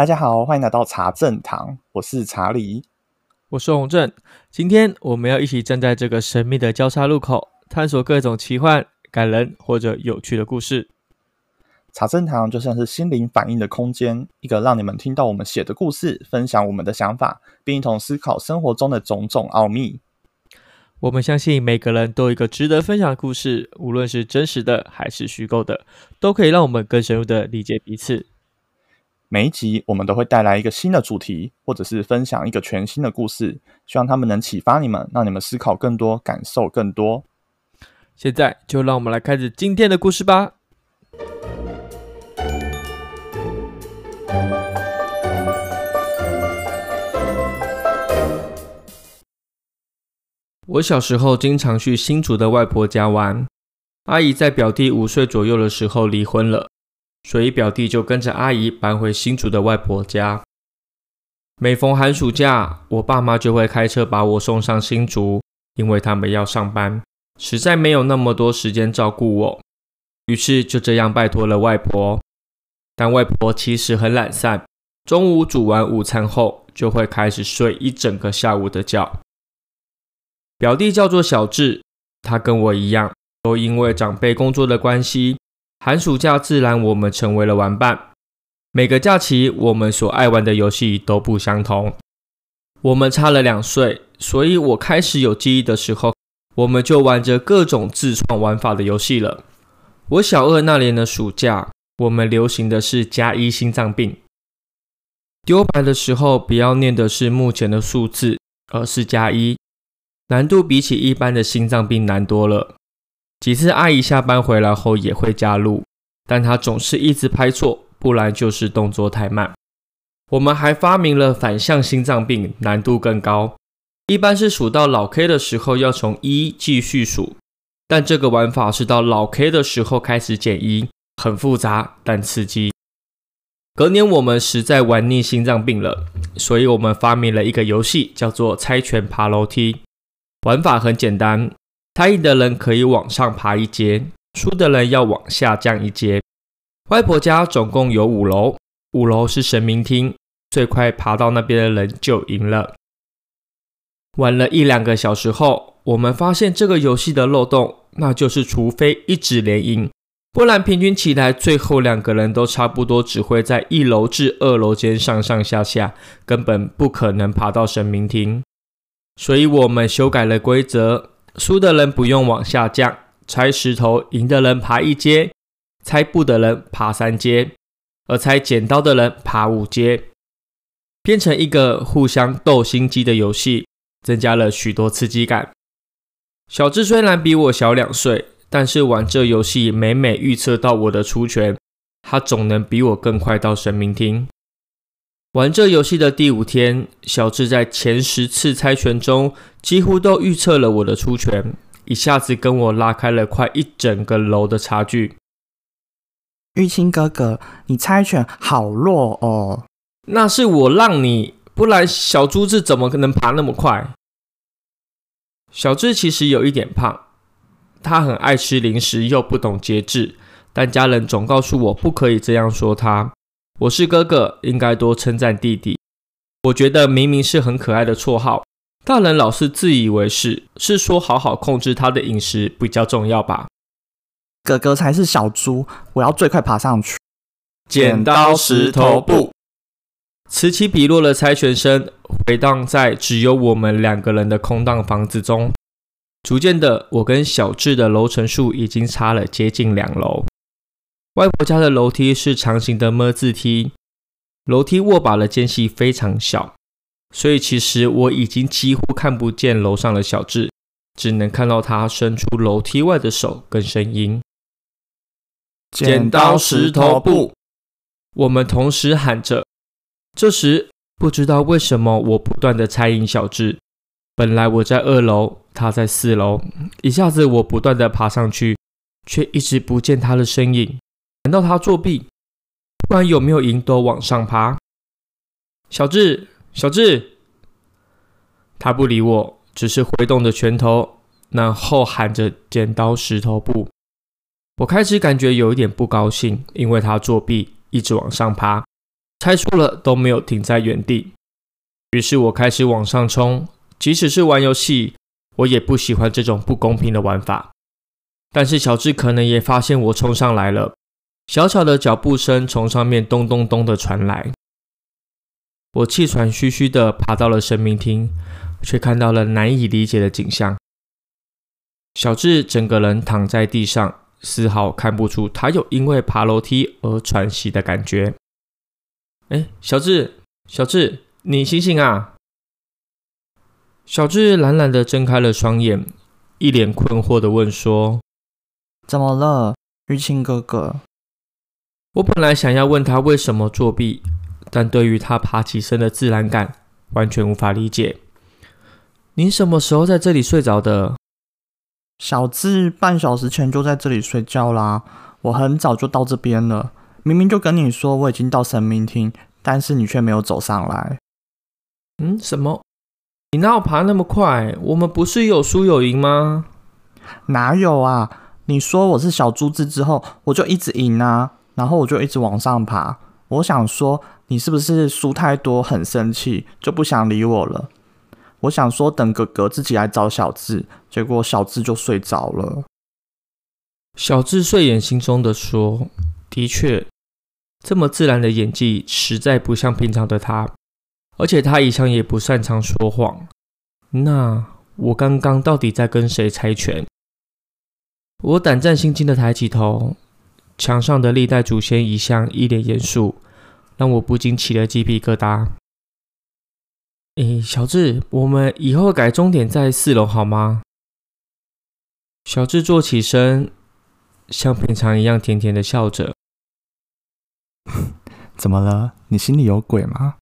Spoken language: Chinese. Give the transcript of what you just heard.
大家好，欢迎来到茶正堂，我是查理，我是洪正。今天我们要一起站在这个神秘的交叉路口，探索各种奇幻、感人或者有趣的故事。茶正堂就像是心灵反应的空间，一个让你们听到我们写的故事，分享我们的想法，并一同思考生活中的种种奥秘。我们相信每个人都有一个值得分享的故事，无论是真实的还是虚构的，都可以让我们更深入的理解彼此。每一集我们都会带来一个新的主题，或者是分享一个全新的故事，希望他们能启发你们，让你们思考更多，感受更多。现在就让我们来开始今天的故事吧。我小时候经常去新竹的外婆家玩，阿姨在表弟五岁左右的时候离婚了。所以表弟就跟着阿姨搬回新竹的外婆家。每逢寒暑假，我爸妈就会开车把我送上新竹，因为他们要上班，实在没有那么多时间照顾我。于是就这样拜托了外婆。但外婆其实很懒散，中午煮完午餐后就会开始睡一整个下午的觉。表弟叫做小智，他跟我一样，都因为长辈工作的关系。寒暑假自然，我们成为了玩伴。每个假期，我们所爱玩的游戏都不相同。我们差了两岁，所以我开始有记忆的时候，我们就玩着各种自创玩法的游戏了。我小二那年的暑假，我们流行的是加一心脏病。丢牌的时候，不要念的是目前的数字，而是加一，难度比起一般的心脏病难多了。几次阿姨下班回来后也会加入，但她总是一直拍错，不然就是动作太慢。我们还发明了反向心脏病，难度更高。一般是数到老 K 的时候要从一继续数，但这个玩法是到老 K 的时候开始减一，很复杂但刺激。隔年我们实在玩腻心脏病了，所以我们发明了一个游戏，叫做猜拳爬楼梯。玩法很简单。猜赢的人可以往上爬一阶，输的人要往下降一阶。外婆家总共有五楼，五楼是神明厅，最快爬到那边的人就赢了。玩了一两个小时后，我们发现这个游戏的漏洞，那就是除非一直连赢，不然平均起来，最后两个人都差不多只会在一楼至二楼间上上下下，根本不可能爬到神明厅。所以我们修改了规则。输的人不用往下降，猜石头赢的人爬一阶，猜布的人爬三阶，而猜剪刀的人爬五阶，变成一个互相斗心机的游戏，增加了许多刺激感。小智虽然比我小两岁，但是玩这游戏每每预测到我的出拳，他总能比我更快到神明厅。玩这游戏的第五天，小智在前十次猜拳中几乎都预测了我的出拳，一下子跟我拉开了快一整个楼的差距。玉清哥哥，你猜拳好弱哦！那是我让你，不然小猪子怎么可能爬那么快？小智其实有一点胖，他很爱吃零食，又不懂节制，但家人总告诉我不可以这样说他。我是哥哥，应该多称赞弟弟。我觉得明明是很可爱的绰号，大人老是自以为是，是说好好控制他的饮食比较重要吧？哥哥才是小猪，我要最快爬上去。剪刀石头布，此起彼落的猜拳声回荡在只有我们两个人的空荡房子中。逐渐的，我跟小智的楼层数已经差了接近两楼。外婆家的楼梯是长形的么字梯，楼梯握把的间隙非常小，所以其实我已经几乎看不见楼上的小智，只能看到他伸出楼梯外的手跟声音。剪刀石头布，我们同时喊着。这时不知道为什么我不断的猜疑小智，本来我在二楼，他在四楼，一下子我不断的爬上去，却一直不见他的身影。难道他作弊？不管有没有赢，都往上爬。小智，小智，他不理我，只是挥动着拳头，然后喊着“剪刀石头布”。我开始感觉有一点不高兴，因为他作弊，一直往上爬。猜错了都没有停在原地。于是我开始往上冲，即使是玩游戏，我也不喜欢这种不公平的玩法。但是小智可能也发现我冲上来了，小小的脚步声从上面咚咚咚的传来。我气喘吁吁的爬到了神明厅，却看到了难以理解的景象。小智整个人躺在地上，丝毫看不出他有因为爬楼梯而喘息的感觉。哎，小智，小智。你醒醒啊！小智懒懒的睁开了双眼，一脸困惑的问说：“怎么了，玉清哥哥？”我本来想要问他为什么作弊，但对于他爬起身的自然感，完全无法理解。你什么时候在这里睡着的？小智半小时前就在这里睡觉啦。我很早就到这边了，明明就跟你说我已经到神明厅，但是你却没有走上来。嗯，什么？你哪有爬那么快？我们不是有输有赢吗？哪有啊？你说我是小猪子之后，我就一直赢啊，然后我就一直往上爬。我想说，你是不是输太多，很生气，就不想理我了？我想说，等哥哥自己来找小智，结果小智就睡着了。小智睡眼惺忪的说：“的确，这么自然的演技，实在不像平常的他。”而且他一向也不擅长说谎。那我刚刚到底在跟谁猜拳？我胆战心惊的抬起头，墙上的历代祖先遗像一脸严肃，让我不禁起了鸡皮疙瘩。诶，小智，我们以后改终点在四楼好吗？小智坐起身，像平常一样甜甜的笑着。怎么了？你心里有鬼吗？